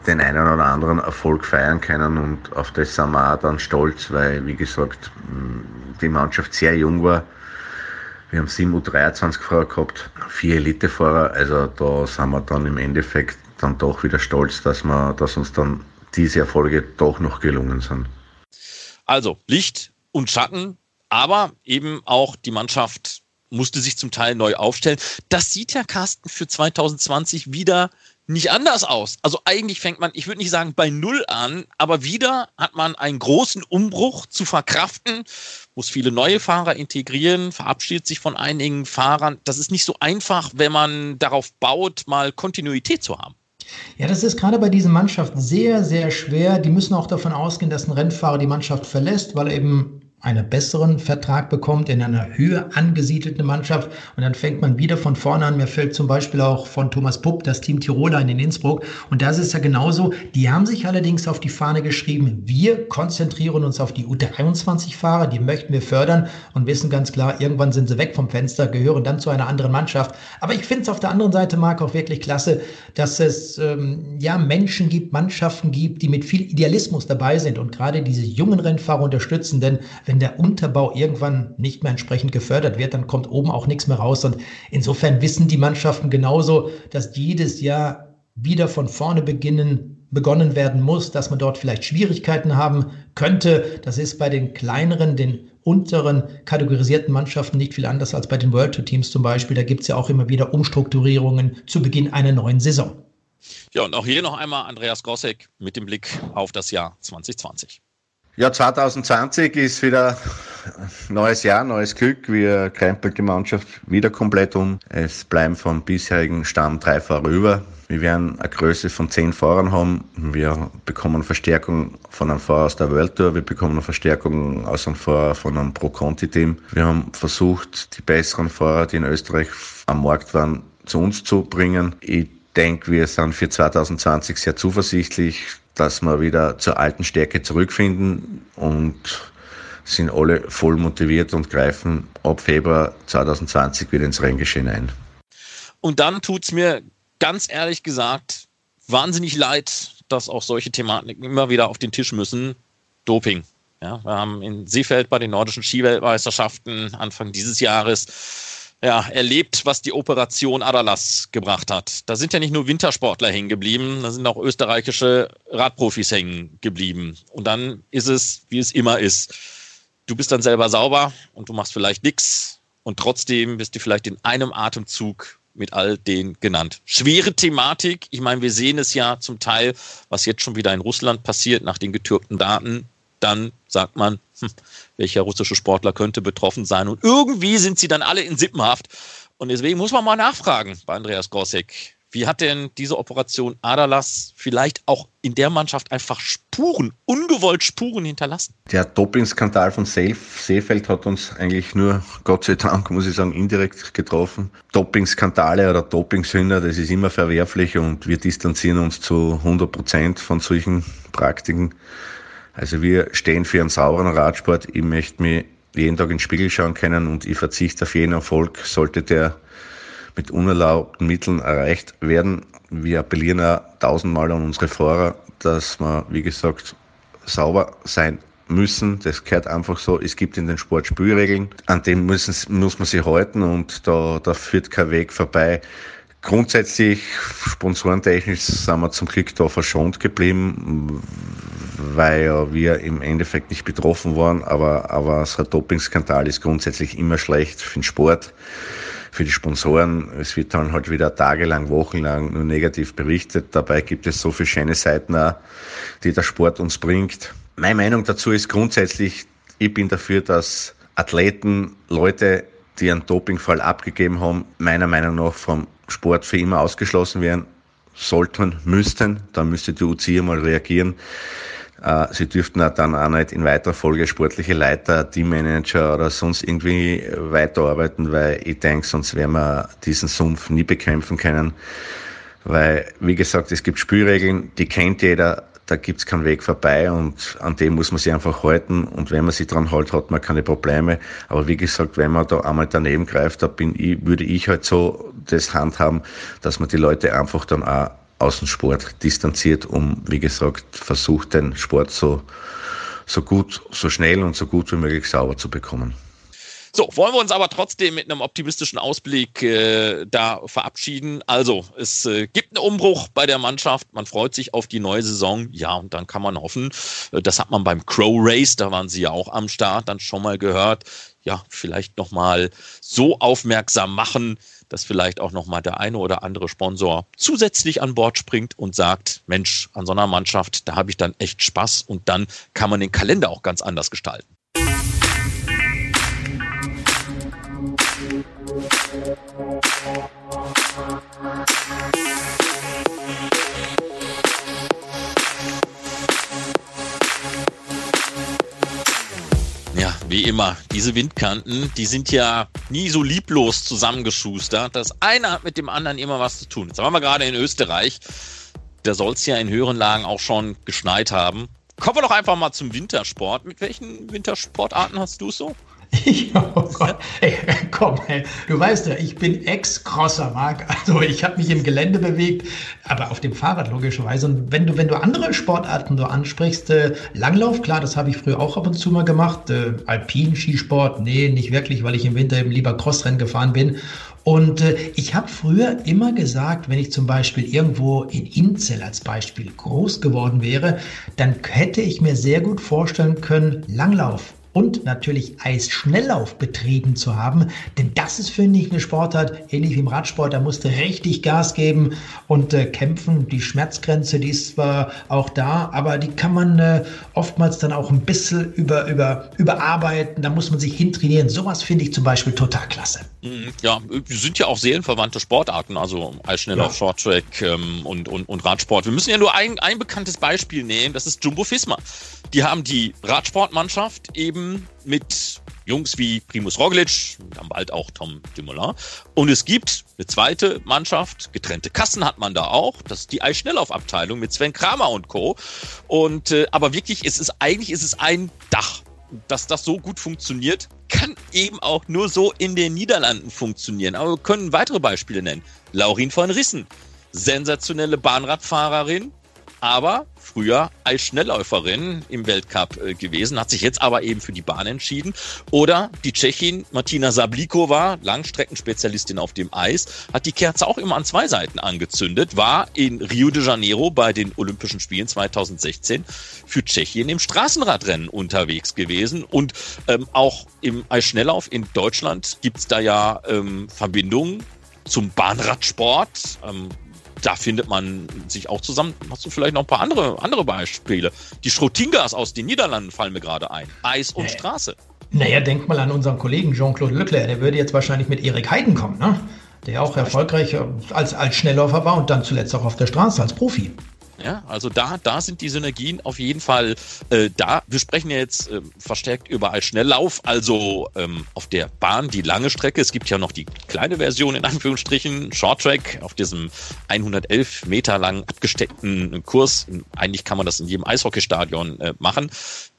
den einen oder anderen Erfolg feiern können und auf das sind wir auch dann stolz, weil, wie gesagt, die Mannschaft sehr jung war. Wir haben sieben U23-Fahrer gehabt, vier Elitefahrer, also da sind wir dann im Endeffekt dann doch wieder stolz, dass, wir, dass uns dann diese Erfolge doch noch gelungen sind. Also Licht und Schatten aber eben auch die Mannschaft musste sich zum Teil neu aufstellen. Das sieht ja Carsten für 2020 wieder nicht anders aus. Also eigentlich fängt man, ich würde nicht sagen bei Null an, aber wieder hat man einen großen Umbruch zu verkraften, muss viele neue Fahrer integrieren, verabschiedet sich von einigen Fahrern. Das ist nicht so einfach, wenn man darauf baut, mal Kontinuität zu haben. Ja, das ist gerade bei diesen Mannschaften sehr, sehr schwer. Die müssen auch davon ausgehen, dass ein Rennfahrer die Mannschaft verlässt, weil er eben einen besseren Vertrag bekommt in einer höher angesiedelten Mannschaft und dann fängt man wieder von vorne an. Mir fällt zum Beispiel auch von Thomas Pupp das Team Tiroler in Innsbruck und das ist ja genauso. Die haben sich allerdings auf die Fahne geschrieben, wir konzentrieren uns auf die U23-Fahrer, die möchten wir fördern und wissen ganz klar, irgendwann sind sie weg vom Fenster, gehören dann zu einer anderen Mannschaft. Aber ich finde es auf der anderen Seite, Marc, auch wirklich klasse, dass es ähm, ja Menschen gibt, Mannschaften gibt, die mit viel Idealismus dabei sind und gerade diese jungen Rennfahrer unterstützen, denn wenn der Unterbau irgendwann nicht mehr entsprechend gefördert wird, dann kommt oben auch nichts mehr raus. Und insofern wissen die Mannschaften genauso, dass jedes Jahr wieder von vorne beginnen, begonnen werden muss, dass man dort vielleicht Schwierigkeiten haben könnte. Das ist bei den kleineren, den unteren kategorisierten Mannschaften nicht viel anders als bei den World Tour Teams zum Beispiel. Da gibt es ja auch immer wieder Umstrukturierungen zu Beginn einer neuen Saison. Ja, und auch hier noch einmal Andreas Gossek mit dem Blick auf das Jahr 2020. Ja, 2020 ist wieder neues Jahr, neues Glück. Wir krempelt die Mannschaft wieder komplett um. Es bleiben vom bisherigen Stamm drei Fahrer über. Wir werden eine Größe von zehn Fahrern haben. Wir bekommen Verstärkung von einem Fahrer aus der World Tour. Wir bekommen Verstärkung aus einem Fahrer von einem Pro-Conti-Team. Wir haben versucht, die besseren Fahrer, die in Österreich am Markt waren, zu uns zu bringen. Ich denke, wir sind für 2020 sehr zuversichtlich dass wir wieder zur alten Stärke zurückfinden und sind alle voll motiviert und greifen ab Februar 2020 wieder ins Renngeschehen ein. Und dann tut es mir ganz ehrlich gesagt wahnsinnig leid, dass auch solche Thematiken immer wieder auf den Tisch müssen. Doping. Ja, wir haben in Seefeld bei den nordischen Skiweltmeisterschaften Anfang dieses Jahres ja, erlebt, was die Operation Adalas gebracht hat. Da sind ja nicht nur Wintersportler hängen geblieben, da sind auch österreichische Radprofis hängen geblieben. Und dann ist es, wie es immer ist. Du bist dann selber sauber und du machst vielleicht nichts und trotzdem bist du vielleicht in einem Atemzug mit all den genannt. Schwere Thematik. Ich meine, wir sehen es ja zum Teil, was jetzt schon wieder in Russland passiert nach den getürkten Daten dann sagt man, hm, welcher russische Sportler könnte betroffen sein. Und irgendwie sind sie dann alle in Sippenhaft. Und deswegen muss man mal nachfragen bei Andreas Gossek. Wie hat denn diese Operation Adalas vielleicht auch in der Mannschaft einfach Spuren, ungewollt Spuren hinterlassen? Der Dopingskandal von Seefeld hat uns eigentlich nur, Gott sei Dank, muss ich sagen, indirekt getroffen. Dopingskandale oder Dopingsünder, das ist immer verwerflich und wir distanzieren uns zu 100 Prozent von solchen Praktiken. Also wir stehen für einen sauberen Radsport. Ich möchte mich jeden Tag in den Spiegel schauen können und ich verzichte auf jeden Erfolg, sollte der mit unerlaubten Mitteln erreicht werden. Wir appellieren auch tausendmal an unsere Fahrer, dass wir, wie gesagt, sauber sein müssen. Das gehört einfach so. Es gibt in den Sport Spielregeln, an denen müssen, muss man sich halten und da, da führt kein Weg vorbei. Grundsätzlich, sponsorentechnisch sind wir zum Glück da verschont geblieben, weil wir im Endeffekt nicht betroffen waren, aber, aber so ein Dopingskandal ist grundsätzlich immer schlecht für den Sport, für die Sponsoren. Es wird dann halt wieder tagelang, wochenlang nur negativ berichtet. Dabei gibt es so viele schöne Seiten auch, die der Sport uns bringt. Meine Meinung dazu ist grundsätzlich, ich bin dafür, dass Athleten, Leute, die einen Dopingfall abgegeben haben, meiner Meinung nach vom Sport für immer ausgeschlossen werden sollten, müssten. Dann müsste die UCI mal reagieren. Äh, sie dürften dann auch nicht in weiterer Folge sportliche Leiter, Teammanager oder sonst irgendwie weiterarbeiten, weil ich denke, sonst werden wir diesen Sumpf nie bekämpfen können. Weil, wie gesagt, es gibt Spielregeln, die kennt jeder, da gibt's keinen Weg vorbei und an dem muss man sich einfach halten und wenn man sich dran hält, hat man keine Probleme. Aber wie gesagt, wenn man da einmal daneben greift, da bin ich, würde ich halt so das handhaben, dass man die Leute einfach dann auch aus dem Sport distanziert, um, wie gesagt, versucht, den Sport so, so gut, so schnell und so gut wie möglich sauber zu bekommen. So, wollen wir uns aber trotzdem mit einem optimistischen Ausblick äh, da verabschieden. Also, es äh, gibt einen Umbruch bei der Mannschaft. Man freut sich auf die neue Saison. Ja, und dann kann man hoffen, äh, das hat man beim Crow Race, da waren sie ja auch am Start, dann schon mal gehört. Ja, vielleicht nochmal so aufmerksam machen, dass vielleicht auch nochmal der eine oder andere Sponsor zusätzlich an Bord springt und sagt, Mensch, an so einer Mannschaft, da habe ich dann echt Spaß und dann kann man den Kalender auch ganz anders gestalten. Ja, wie immer, diese Windkanten, die sind ja nie so lieblos zusammengeschustert. Das eine hat mit dem anderen immer was zu tun. Jetzt waren wir gerade in Österreich. Da soll es ja in höheren Lagen auch schon geschneit haben. Kommen wir doch einfach mal zum Wintersport. Mit welchen Wintersportarten hast du es so? Oh Gott, ey, komm, ey, du weißt ja, ich bin Ex-Crosser, Marc. Also ich habe mich im Gelände bewegt, aber auf dem Fahrrad logischerweise. Und wenn du, wenn du andere Sportarten so ansprichst, äh, Langlauf, klar, das habe ich früher auch ab und zu mal gemacht. Äh, Alpin, Skisport, nee, nicht wirklich, weil ich im Winter eben lieber Crossrennen gefahren bin. Und äh, ich habe früher immer gesagt, wenn ich zum Beispiel irgendwo in Inzell als Beispiel groß geworden wäre, dann hätte ich mir sehr gut vorstellen können, Langlauf und natürlich Eisschnelllauf betrieben zu haben. Denn das ist, finde ich, eine Sportart, ähnlich wie im Radsport, da musst du richtig Gas geben und äh, kämpfen. Die Schmerzgrenze, die ist zwar auch da, aber die kann man äh, oftmals dann auch ein bisschen über, über, überarbeiten. Da muss man sich hintrainieren. Sowas finde ich zum Beispiel total klasse. Mhm, ja, sind ja auch seelenverwandte Sportarten, also Eisschnelllauf, ja. Shorttrack ähm, und, und, und Radsport. Wir müssen ja nur ein, ein bekanntes Beispiel nehmen, das ist Jumbo Fisma. Die haben die Radsportmannschaft eben mit Jungs wie Primus Roglic, dann bald auch Tom Dumoulin. Und es gibt eine zweite Mannschaft, getrennte Kassen hat man da auch. Das ist die Eisschnelllaufabteilung mit Sven Kramer und Co. Und äh, aber wirklich, es ist eigentlich ist es ein Dach. Dass das so gut funktioniert, kann eben auch nur so in den Niederlanden funktionieren. Aber wir können weitere Beispiele nennen. Laurin von Rissen, sensationelle Bahnradfahrerin, aber früher als Schnellläuferin im Weltcup äh, gewesen, hat sich jetzt aber eben für die Bahn entschieden. Oder die Tschechin Martina Sablikova, Langstreckenspezialistin auf dem Eis, hat die Kerze auch immer an zwei Seiten angezündet, war in Rio de Janeiro bei den Olympischen Spielen 2016 für Tschechien im Straßenradrennen unterwegs gewesen. Und ähm, auch im Eisschnelllauf in Deutschland gibt's da ja ähm, Verbindungen zum Bahnradsport. Ähm, da findet man sich auch zusammen. Hast du vielleicht noch ein paar andere, andere Beispiele? Die Schrotingas aus den Niederlanden fallen mir gerade ein. Eis und nee. Straße. Naja, denk mal an unseren Kollegen Jean-Claude Leclerc. Der würde jetzt wahrscheinlich mit Erik Heiden kommen, ne? Der auch erfolgreich als, als Schnellläufer war und dann zuletzt auch auf der Straße als Profi. Ja, also da, da sind die Synergien auf jeden Fall äh, da. Wir sprechen ja jetzt äh, verstärkt über als Schnelllauf, also ähm, auf der Bahn die lange Strecke. Es gibt ja noch die kleine Version in Anführungsstrichen, Short Track, auf diesem 111 Meter lang abgesteckten Kurs. Eigentlich kann man das in jedem Eishockeystadion äh, machen.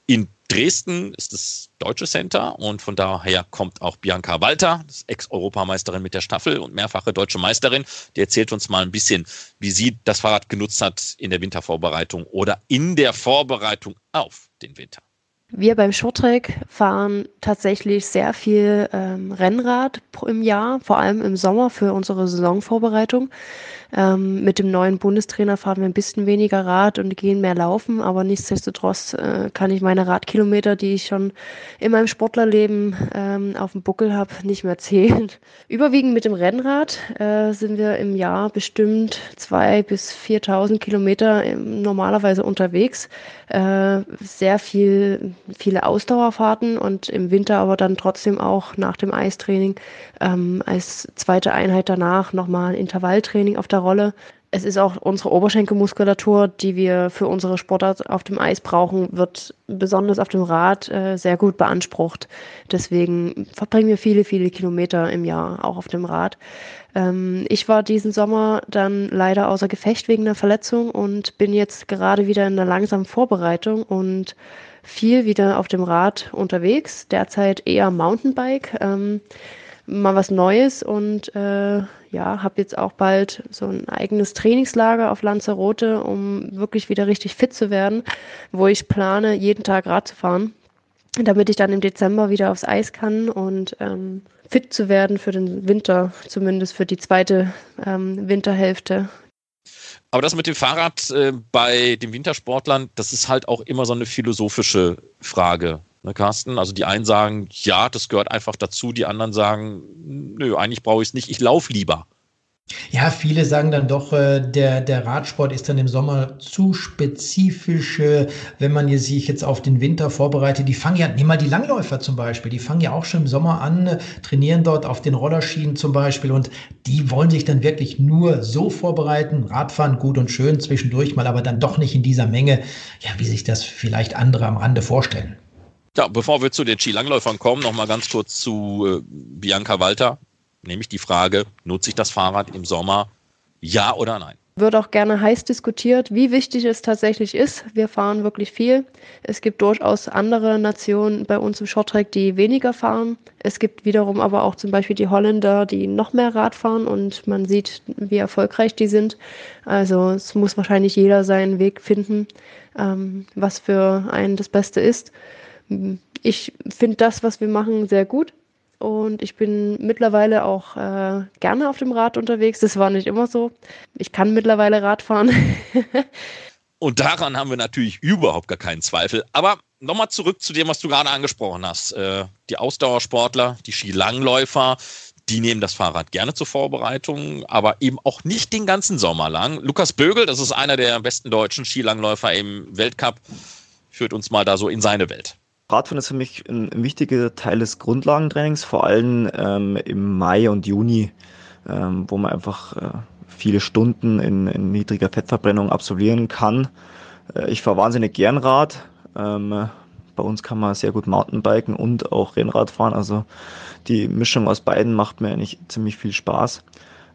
In Dresden ist das deutsche Center und von daher kommt auch Bianca Walter, Ex-Europameisterin mit der Staffel und mehrfache deutsche Meisterin. Die erzählt uns mal ein bisschen, wie sie das Fahrrad genutzt hat in der Wintervorbereitung oder in der Vorbereitung auf den Winter. Wir beim Shorttrack fahren tatsächlich sehr viel ähm, Rennrad im Jahr, vor allem im Sommer für unsere Saisonvorbereitung. Ähm, mit dem neuen Bundestrainer fahren wir ein bisschen weniger Rad und gehen mehr laufen, aber nichtsdestotrotz äh, kann ich meine Radkilometer, die ich schon in meinem Sportlerleben ähm, auf dem Buckel habe, nicht mehr zählen. Überwiegend mit dem Rennrad äh, sind wir im Jahr bestimmt zwei bis 4.000 Kilometer ähm, normalerweise unterwegs. Äh, sehr viel, viele Ausdauerfahrten und im Winter aber dann trotzdem auch nach dem Eistraining ähm, als zweite Einheit danach nochmal Intervalltraining auf der Rolle. Es ist auch unsere Oberschenkelmuskulatur, die wir für unsere Sportart auf dem Eis brauchen, wird besonders auf dem Rad äh, sehr gut beansprucht. Deswegen verbringen wir viele, viele Kilometer im Jahr auch auf dem Rad. Ähm, ich war diesen Sommer dann leider außer Gefecht wegen einer Verletzung und bin jetzt gerade wieder in einer langsamen Vorbereitung und viel wieder auf dem Rad unterwegs. Derzeit eher Mountainbike. Ähm, mal was Neues und äh, ja, habe jetzt auch bald so ein eigenes Trainingslager auf Lanzarote, um wirklich wieder richtig fit zu werden, wo ich plane, jeden Tag Rad zu fahren, damit ich dann im Dezember wieder aufs Eis kann und ähm, fit zu werden für den Winter, zumindest für die zweite ähm, Winterhälfte. Aber das mit dem Fahrrad äh, bei den Wintersportlern, das ist halt auch immer so eine philosophische Frage ne, Carsten? Also die einen sagen, ja, das gehört einfach dazu, die anderen sagen, nö, eigentlich brauche ich es nicht, ich laufe lieber. Ja, viele sagen dann doch, äh, der, der Radsport ist dann im Sommer zu spezifisch, äh, wenn man sich jetzt auf den Winter vorbereitet. Die fangen ja, nimm mal die Langläufer zum Beispiel, die fangen ja auch schon im Sommer an, äh, trainieren dort auf den Rollerschienen zum Beispiel und die wollen sich dann wirklich nur so vorbereiten. Radfahren gut und schön zwischendurch mal, aber dann doch nicht in dieser Menge, ja, wie sich das vielleicht andere am Rande vorstellen. Ja, bevor wir zu den Skilangläufern kommen, noch mal ganz kurz zu Bianca Walter. Nämlich die Frage, nutze ich das Fahrrad im Sommer? Ja oder nein? Wird auch gerne heiß diskutiert, wie wichtig es tatsächlich ist. Wir fahren wirklich viel. Es gibt durchaus andere Nationen bei uns im Shorttrack, die weniger fahren. Es gibt wiederum aber auch zum Beispiel die Holländer, die noch mehr Rad fahren und man sieht, wie erfolgreich die sind. Also es muss wahrscheinlich jeder seinen Weg finden, ähm, was für einen das Beste ist ich finde das, was wir machen, sehr gut. Und ich bin mittlerweile auch äh, gerne auf dem Rad unterwegs. Das war nicht immer so. Ich kann mittlerweile Rad fahren. Und daran haben wir natürlich überhaupt gar keinen Zweifel. Aber nochmal zurück zu dem, was du gerade angesprochen hast. Äh, die Ausdauersportler, die Skilangläufer, die nehmen das Fahrrad gerne zur Vorbereitung, aber eben auch nicht den ganzen Sommer lang. Lukas Bögel, das ist einer der besten deutschen Skilangläufer im Weltcup, führt uns mal da so in seine Welt. Radfahren ist für mich ein, ein wichtiger Teil des Grundlagentrainings, vor allem ähm, im Mai und Juni, ähm, wo man einfach äh, viele Stunden in, in, niedriger Fettverbrennung absolvieren kann. Äh, ich fahre wahnsinnig gern Rad. Ähm, bei uns kann man sehr gut Mountainbiken und auch Rennrad fahren. Also die Mischung aus beiden macht mir eigentlich ziemlich viel Spaß.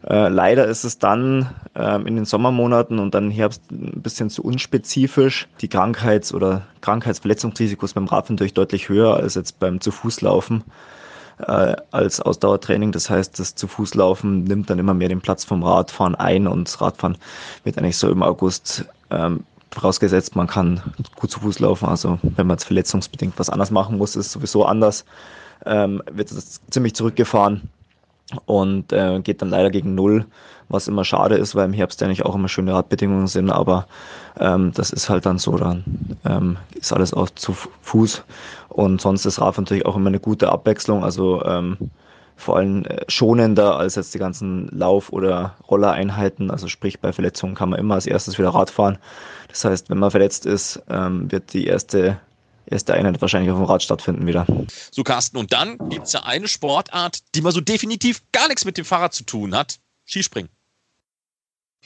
Äh, leider ist es dann ähm, in den Sommermonaten und dann Herbst ein bisschen zu unspezifisch. Die Krankheits- oder Krankheitsverletzungsrisikos beim Radfahren natürlich deutlich höher als jetzt beim Zu-Fuß-Laufen äh, als Ausdauertraining. Das heißt, das Zu-Fuß-Laufen nimmt dann immer mehr den Platz vom Radfahren ein und das Radfahren wird eigentlich so im August ähm, vorausgesetzt, man kann gut zu Fuß laufen. Also wenn man jetzt verletzungsbedingt was anders machen muss, ist es sowieso anders. Ähm, wird es ziemlich zurückgefahren und äh, geht dann leider gegen Null, was immer schade ist, weil im Herbst ja nicht auch immer schöne Radbedingungen sind, aber ähm, das ist halt dann so, dann ähm, ist alles auch zu Fuß und sonst ist Rad natürlich auch immer eine gute Abwechslung, also ähm, vor allem äh, schonender als jetzt die ganzen Lauf- oder Rollereinheiten, also sprich bei Verletzungen kann man immer als erstes wieder Rad fahren. Das heißt, wenn man verletzt ist, ähm, wird die erste erste Einheit wahrscheinlich auf dem Rad stattfinden wieder. So, Carsten, und dann gibt es ja eine Sportart, die mal so definitiv gar nichts mit dem Fahrrad zu tun hat: Skispringen.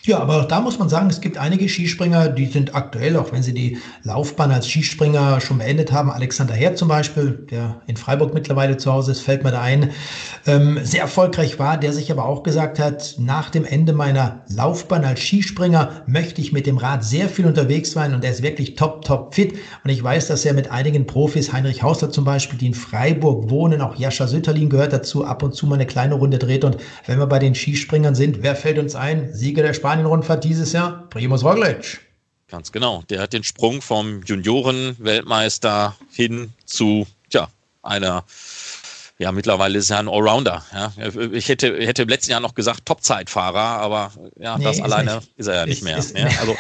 Ja, aber auch da muss man sagen, es gibt einige Skispringer, die sind aktuell, auch wenn sie die Laufbahn als Skispringer schon beendet haben. Alexander Herr zum Beispiel, der in Freiburg mittlerweile zu Hause ist, fällt mir da ein, ähm, sehr erfolgreich war, der sich aber auch gesagt hat, nach dem Ende meiner Laufbahn als Skispringer möchte ich mit dem Rad sehr viel unterwegs sein und er ist wirklich top, top fit. Und ich weiß, dass er mit einigen Profis, Heinrich Hausler zum Beispiel, die in Freiburg wohnen, auch Jascha Sütterlin gehört dazu, ab und zu mal eine kleine Runde dreht. Und wenn wir bei den Skispringern sind, wer fällt uns ein? Sieger der Spanien Spanien-Rundfahrt dieses Jahr? Primoz Roglic. Ganz genau. Der hat den Sprung vom Junioren-Weltmeister hin zu, ja, einer, ja, mittlerweile ist er ein Allrounder. Ja. Ich hätte, hätte im letzten Jahr noch gesagt Topzeitfahrer, aber ja, nee, das ist alleine nicht. ist er ja nicht mehr. Ist, ja. Also,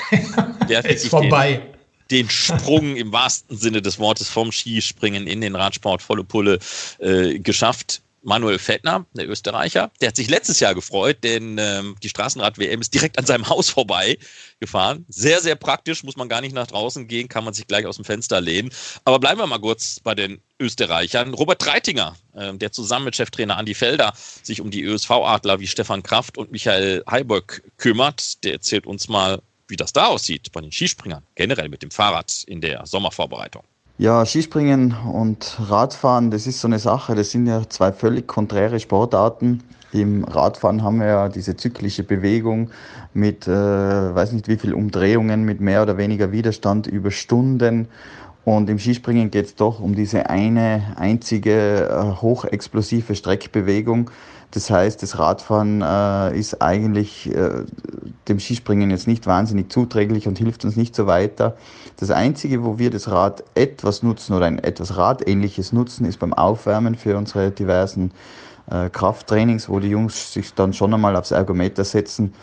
der ist vorbei. Den, den Sprung im wahrsten Sinne des Wortes vom Skispringen in den Radsport volle Pulle äh, geschafft. Manuel Fettner, der Österreicher, der hat sich letztes Jahr gefreut, denn ähm, die Straßenrad-WM ist direkt an seinem Haus vorbei gefahren. Sehr, sehr praktisch, muss man gar nicht nach draußen gehen, kann man sich gleich aus dem Fenster lehnen. Aber bleiben wir mal kurz bei den Österreichern. Robert Treitinger, äh, der zusammen mit Cheftrainer Andi Felder sich um die ÖSV-Adler wie Stefan Kraft und Michael Heiberg kümmert, der erzählt uns mal, wie das da aussieht bei den Skispringern, generell mit dem Fahrrad in der Sommervorbereitung. Ja, Skispringen und Radfahren, das ist so eine Sache. Das sind ja zwei völlig konträre Sportarten. Im Radfahren haben wir ja diese zyklische Bewegung mit, äh, weiß nicht wie viel Umdrehungen, mit mehr oder weniger Widerstand über Stunden. Und im Skispringen geht es doch um diese eine einzige äh, hochexplosive Streckbewegung. Das heißt, das Radfahren äh, ist eigentlich äh, dem Skispringen jetzt nicht wahnsinnig zuträglich und hilft uns nicht so weiter. Das Einzige, wo wir das Rad etwas nutzen oder ein etwas Radähnliches nutzen, ist beim Aufwärmen für unsere diversen äh, Krafttrainings, wo die Jungs sich dann schon einmal aufs Ergometer setzen.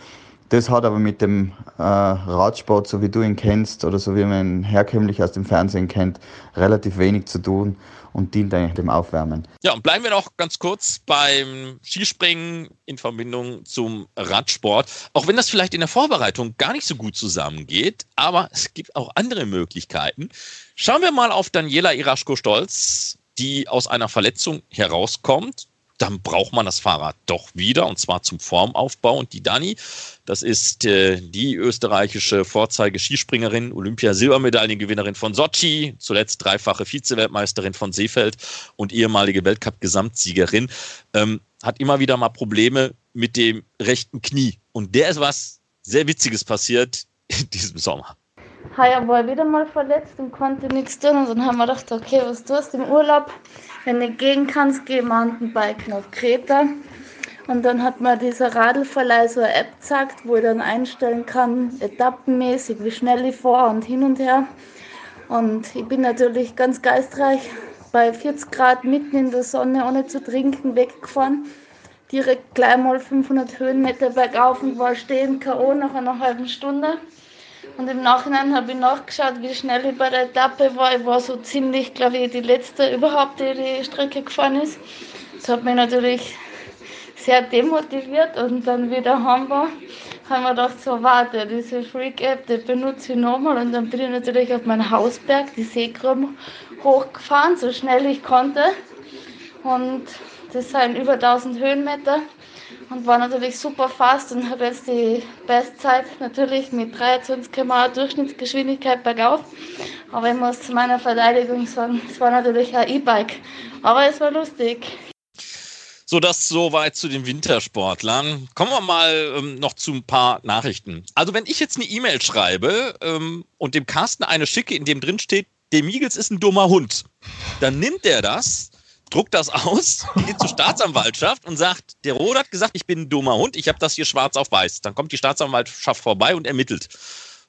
Das hat aber mit dem äh, Radsport, so wie du ihn kennst oder so wie man ihn herkömmlich aus dem Fernsehen kennt, relativ wenig zu tun und dient eigentlich dem Aufwärmen. Ja, und bleiben wir noch ganz kurz beim Skispringen in Verbindung zum Radsport. Auch wenn das vielleicht in der Vorbereitung gar nicht so gut zusammengeht, aber es gibt auch andere Möglichkeiten. Schauen wir mal auf Daniela Iraschko-Stolz, die aus einer Verletzung herauskommt dann braucht man das Fahrrad doch wieder und zwar zum Formaufbau. Und die Dani, das ist äh, die österreichische Vorzeige-Skispringerin, Olympia-Silbermedaillengewinnerin von Sochi, zuletzt dreifache Vize-Weltmeisterin von Seefeld und ehemalige Weltcup-Gesamtsiegerin, ähm, hat immer wieder mal Probleme mit dem rechten Knie. Und der ist was sehr Witziges passiert in diesem Sommer. Heuer war wieder mal verletzt und konnte nichts tun. Und dann haben wir gedacht, okay, was tust du im Urlaub? Wenn du gehen kannst, geh Mountainbiken auf Kreta. Und dann hat mir dieser Radlverleih so eine App gezeigt, wo ich dann einstellen kann, etappenmäßig, wie schnell ich fahre und hin und her. Und ich bin natürlich ganz geistreich bei 40 Grad mitten in der Sonne, ohne zu trinken, weggefahren. Direkt gleich mal 500 Höhenmeter bergauf und war stehen K.O. nach einer halben Stunde. Und im Nachhinein habe ich nachgeschaut, wie schnell ich bei der Etappe war. Ich war so ziemlich, glaube ich, die letzte überhaupt, die die Strecke gefahren ist. Das hat mich natürlich sehr demotiviert und dann wieder heim war, habe ich mir gedacht, so warte, diese Freak-App, die benutze ich nochmal und dann bin ich natürlich auf meinen Hausberg, die Seekrumm, hochgefahren, so schnell ich konnte. Und das sind über 1000 Höhenmeter und war natürlich super fast und habe jetzt die Bestzeit natürlich mit 23 km Durchschnittsgeschwindigkeit bergauf. Aber ich muss zu meiner Verteidigung sagen, es war natürlich ein E-Bike. Aber es war lustig. So, das soweit zu den Wintersportlern. Kommen wir mal ähm, noch zu ein paar Nachrichten. Also, wenn ich jetzt eine E-Mail schreibe ähm, und dem Carsten eine schicke, in dem drin steht, der Miegels ist ein dummer Hund, dann nimmt er das druckt das aus, geht zur Staatsanwaltschaft und sagt, der Rode hat gesagt, ich bin ein dummer Hund, ich habe das hier schwarz auf weiß. Dann kommt die Staatsanwaltschaft vorbei und ermittelt,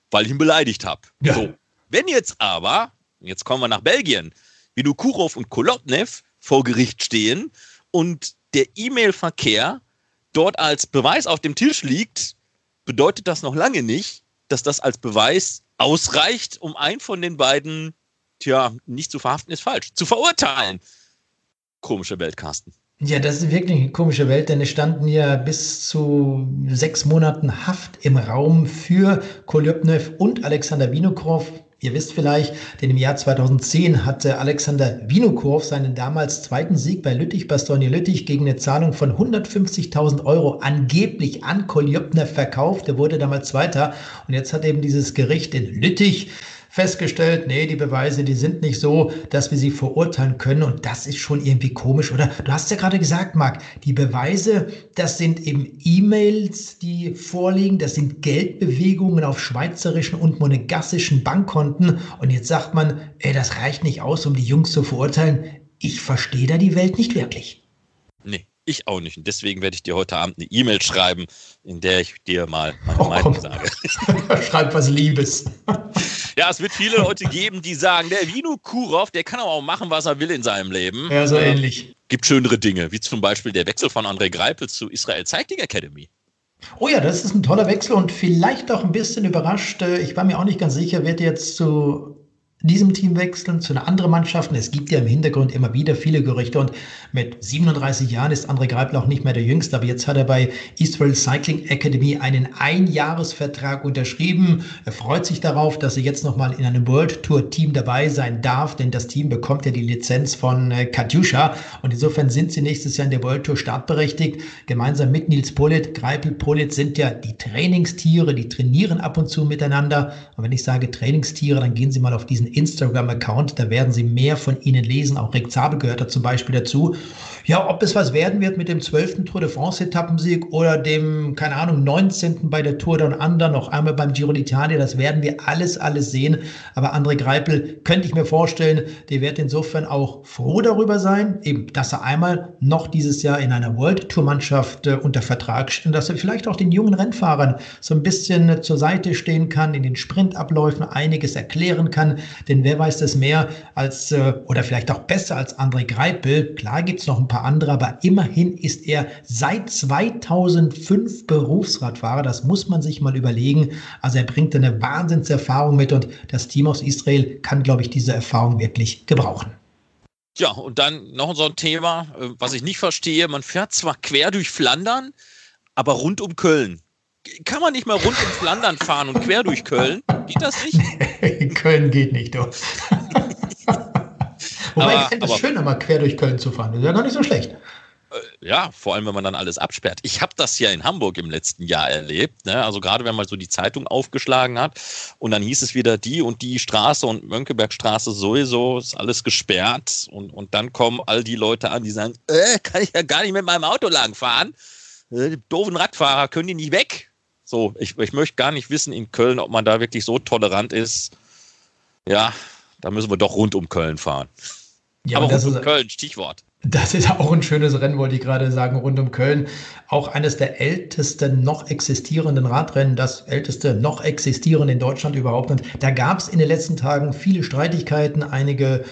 weil ich ihn beleidigt habe. Ja. So. Wenn jetzt aber, jetzt kommen wir nach Belgien, Vinukurov und Kolotnev vor Gericht stehen und der E-Mail-Verkehr dort als Beweis auf dem Tisch liegt, bedeutet das noch lange nicht, dass das als Beweis ausreicht, um einen von den beiden, tja, nicht zu verhaften ist falsch, zu verurteilen komische Welt, Carsten. Ja, das ist wirklich eine komische Welt, denn es standen ja bis zu sechs Monaten Haft im Raum für Kolypnev und Alexander Vinokurov. Ihr wisst vielleicht, denn im Jahr 2010 hatte Alexander Vinokurov seinen damals zweiten Sieg bei Lüttich, Bastogne Lüttich, gegen eine Zahlung von 150.000 Euro angeblich an Koljopner verkauft. Er wurde damals Zweiter und jetzt hat eben dieses Gericht in Lüttich festgestellt, nee, die Beweise, die sind nicht so, dass wir sie verurteilen können. Und das ist schon irgendwie komisch, oder? Du hast ja gerade gesagt, Marc, die Beweise, das sind eben E-Mails, die vorliegen, das sind Geldbewegungen auf schweizerischen und monegassischen Bankkonten. Und jetzt sagt man, ey, das reicht nicht aus, um die Jungs zu verurteilen. Ich verstehe da die Welt nicht wirklich. Nee. Ich auch nicht. Und deswegen werde ich dir heute Abend eine E-Mail schreiben, in der ich dir mal meine oh, Meinung sage. Schreib was Liebes. Ja, es wird viele Leute geben, die sagen, der Vino Kurov, der kann aber auch machen, was er will in seinem Leben. Ja, so ähnlich. Gibt schönere Dinge, wie zum Beispiel der Wechsel von André Greipel zu Israel Cycling Academy. Oh ja, das ist ein toller Wechsel und vielleicht auch ein bisschen überrascht. Äh, ich war mir auch nicht ganz sicher, wird jetzt zu diesem Team wechseln, zu einer anderen Mannschaft. Es gibt ja im Hintergrund immer wieder viele Gerüchte und mit 37 Jahren ist André Greipel auch nicht mehr der Jüngste, aber jetzt hat er bei Israel Cycling Academy einen Einjahresvertrag unterschrieben. Er freut sich darauf, dass er jetzt nochmal in einem World Tour Team dabei sein darf, denn das Team bekommt ja die Lizenz von äh, Katjuscha und insofern sind sie nächstes Jahr in der World Tour startberechtigt. Gemeinsam mit Nils Polit, Greipel, Polit sind ja die Trainingstiere, die trainieren ab und zu miteinander. Und wenn ich sage Trainingstiere, dann gehen Sie mal auf diesen Instagram-Account. Da werden Sie mehr von Ihnen lesen. Auch Rick Zabel gehört da zum Beispiel dazu. Ja, ob es was werden wird mit dem 12. Tour de France-Etappensieg oder dem, keine Ahnung, 19. bei der Tour Down Under, noch einmal beim Giro d'Italia, das werden wir alles, alles sehen. Aber André Greipel könnte ich mir vorstellen, der wird insofern auch froh darüber sein, eben, dass er einmal noch dieses Jahr in einer World Tour Mannschaft äh, unter Vertrag steht und dass er vielleicht auch den jungen Rennfahrern so ein bisschen äh, zur Seite stehen kann, in den Sprintabläufen einiges erklären kann. Denn wer weiß das mehr als, äh, oder vielleicht auch besser als André Greipel? Klar gibt es noch ein paar paar andere, aber immerhin ist er seit 2005 Berufsradfahrer. Das muss man sich mal überlegen. Also er bringt eine Wahnsinnserfahrung mit und das Team aus Israel kann, glaube ich, diese Erfahrung wirklich gebrauchen. Ja, und dann noch so ein Thema, äh, was ich nicht verstehe. Man fährt zwar quer durch Flandern, aber rund um Köln. Kann man nicht mal rund um Flandern fahren und quer durch Köln? Geht das nicht? Köln geht nicht, doch. Wobei aber, ich finde es schön, einmal quer durch Köln zu fahren. Das ist ja gar nicht so schlecht. Äh, ja, vor allem, wenn man dann alles absperrt. Ich habe das ja in Hamburg im letzten Jahr erlebt. Ne? Also gerade wenn man so die Zeitung aufgeschlagen hat und dann hieß es wieder die und die Straße und Mönckebergstraße sowieso, ist alles gesperrt. Und, und dann kommen all die Leute an, die sagen, äh, kann ich ja gar nicht mit meinem Auto langfahren. Äh, die doofen Radfahrer können die nicht weg. So, ich, ich möchte gar nicht wissen in Köln, ob man da wirklich so tolerant ist. Ja, da müssen wir doch rund um Köln fahren. Ja, aber rund um Köln, Stichwort. Das ist auch ein schönes Rennen, wollte ich gerade sagen, rund um Köln. Auch eines der ältesten noch existierenden Radrennen, das älteste noch existierende in Deutschland überhaupt. Und da gab es in den letzten Tagen viele Streitigkeiten, einige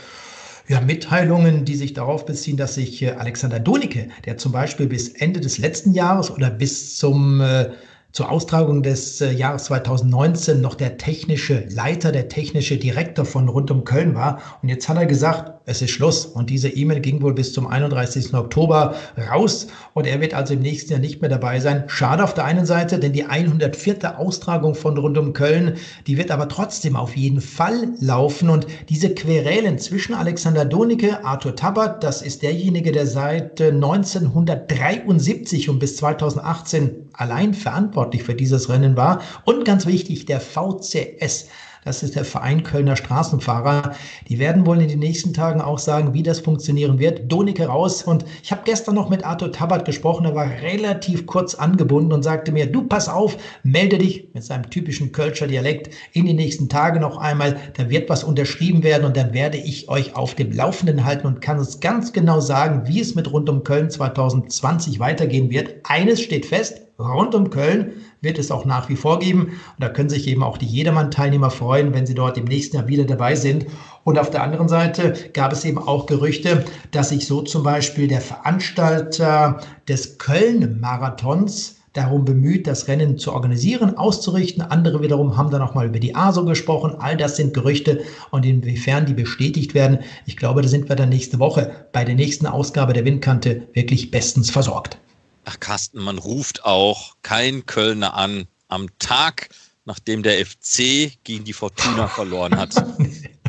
ja, Mitteilungen, die sich darauf beziehen, dass sich äh, Alexander Donicke, der zum Beispiel bis Ende des letzten Jahres oder bis zum äh, zur Austragung des äh, Jahres 2019 noch der technische Leiter, der technische Direktor von Rund um Köln war. Und jetzt hat er gesagt, es ist Schluss. Und diese E-Mail ging wohl bis zum 31. Oktober raus. Und er wird also im nächsten Jahr nicht mehr dabei sein. Schade auf der einen Seite, denn die 104. Austragung von Rund um Köln, die wird aber trotzdem auf jeden Fall laufen. Und diese Querelen zwischen Alexander Donicke, Arthur Tabat, das ist derjenige, der seit 1973 äh, und bis 2018 allein verantwortlich für dieses Rennen war. Und ganz wichtig, der VCS. Das ist der Verein Kölner Straßenfahrer. Die werden wohl in den nächsten Tagen auch sagen, wie das funktionieren wird. Donicke raus. Und ich habe gestern noch mit Arthur Tabat gesprochen. Er war relativ kurz angebunden und sagte mir, du pass auf, melde dich mit seinem typischen Kölscher Dialekt in den nächsten Tagen noch einmal. Da wird was unterschrieben werden und dann werde ich euch auf dem Laufenden halten und kann es ganz genau sagen, wie es mit Rund um Köln 2020 weitergehen wird. Eines steht fest, rund um Köln wird es auch nach wie vor geben. Und da können sich eben auch die Jedermann-Teilnehmer freuen, wenn sie dort im nächsten Jahr wieder dabei sind. Und auf der anderen Seite gab es eben auch Gerüchte, dass sich so zum Beispiel der Veranstalter des Köln-Marathons darum bemüht, das Rennen zu organisieren, auszurichten. Andere wiederum haben dann auch mal über die ASO gesprochen. All das sind Gerüchte und inwiefern die bestätigt werden, ich glaube, da sind wir dann nächste Woche bei der nächsten Ausgabe der Windkante wirklich bestens versorgt. Ach Carsten, man ruft auch kein Kölner an am Tag nachdem der FC gegen die Fortuna verloren hat.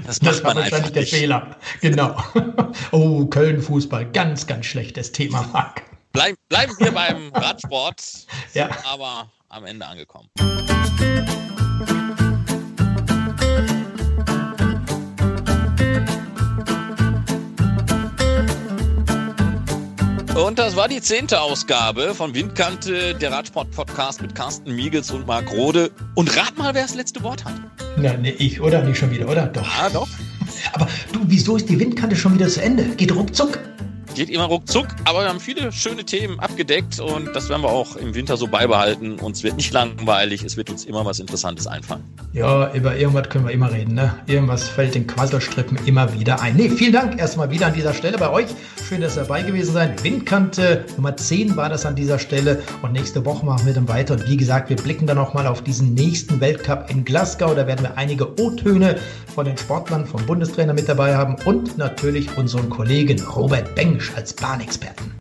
Das, das war wahrscheinlich der Fehler. Genau. Oh, Köln-Fußball, ganz, ganz schlechtes Thema, Marc. Bleib, bleiben wir beim Radsport, ja. aber am Ende angekommen. Und das war die zehnte Ausgabe von Windkante, der Radsport-Podcast mit Carsten Miegels und Marc Rode. Und rat mal, wer das letzte Wort hat. Na, nee, ich, oder? Nicht schon wieder, oder? Doch. Ja, doch. Aber du, wieso ist die Windkante schon wieder zu Ende? Geht ruckzuck geht immer ruckzuck, aber wir haben viele schöne Themen abgedeckt und das werden wir auch im Winter so beibehalten. Uns wird nicht langweilig, es wird uns immer was Interessantes einfallen. Ja, über irgendwas können wir immer reden, ne? Irgendwas fällt den Quasselstrippen immer wieder ein. Nee, vielen Dank erstmal wieder an dieser Stelle bei euch. Schön, dass ihr dabei gewesen seid. Windkante Nummer 10 war das an dieser Stelle und nächste Woche machen wir dann weiter. Und wie gesagt, wir blicken dann auch mal auf diesen nächsten Weltcup in Glasgow. Da werden wir einige O-Töne von den Sportlern, vom Bundestrainer mit dabei haben und natürlich unseren Kollegen Robert Bengsch als Bahnexperten.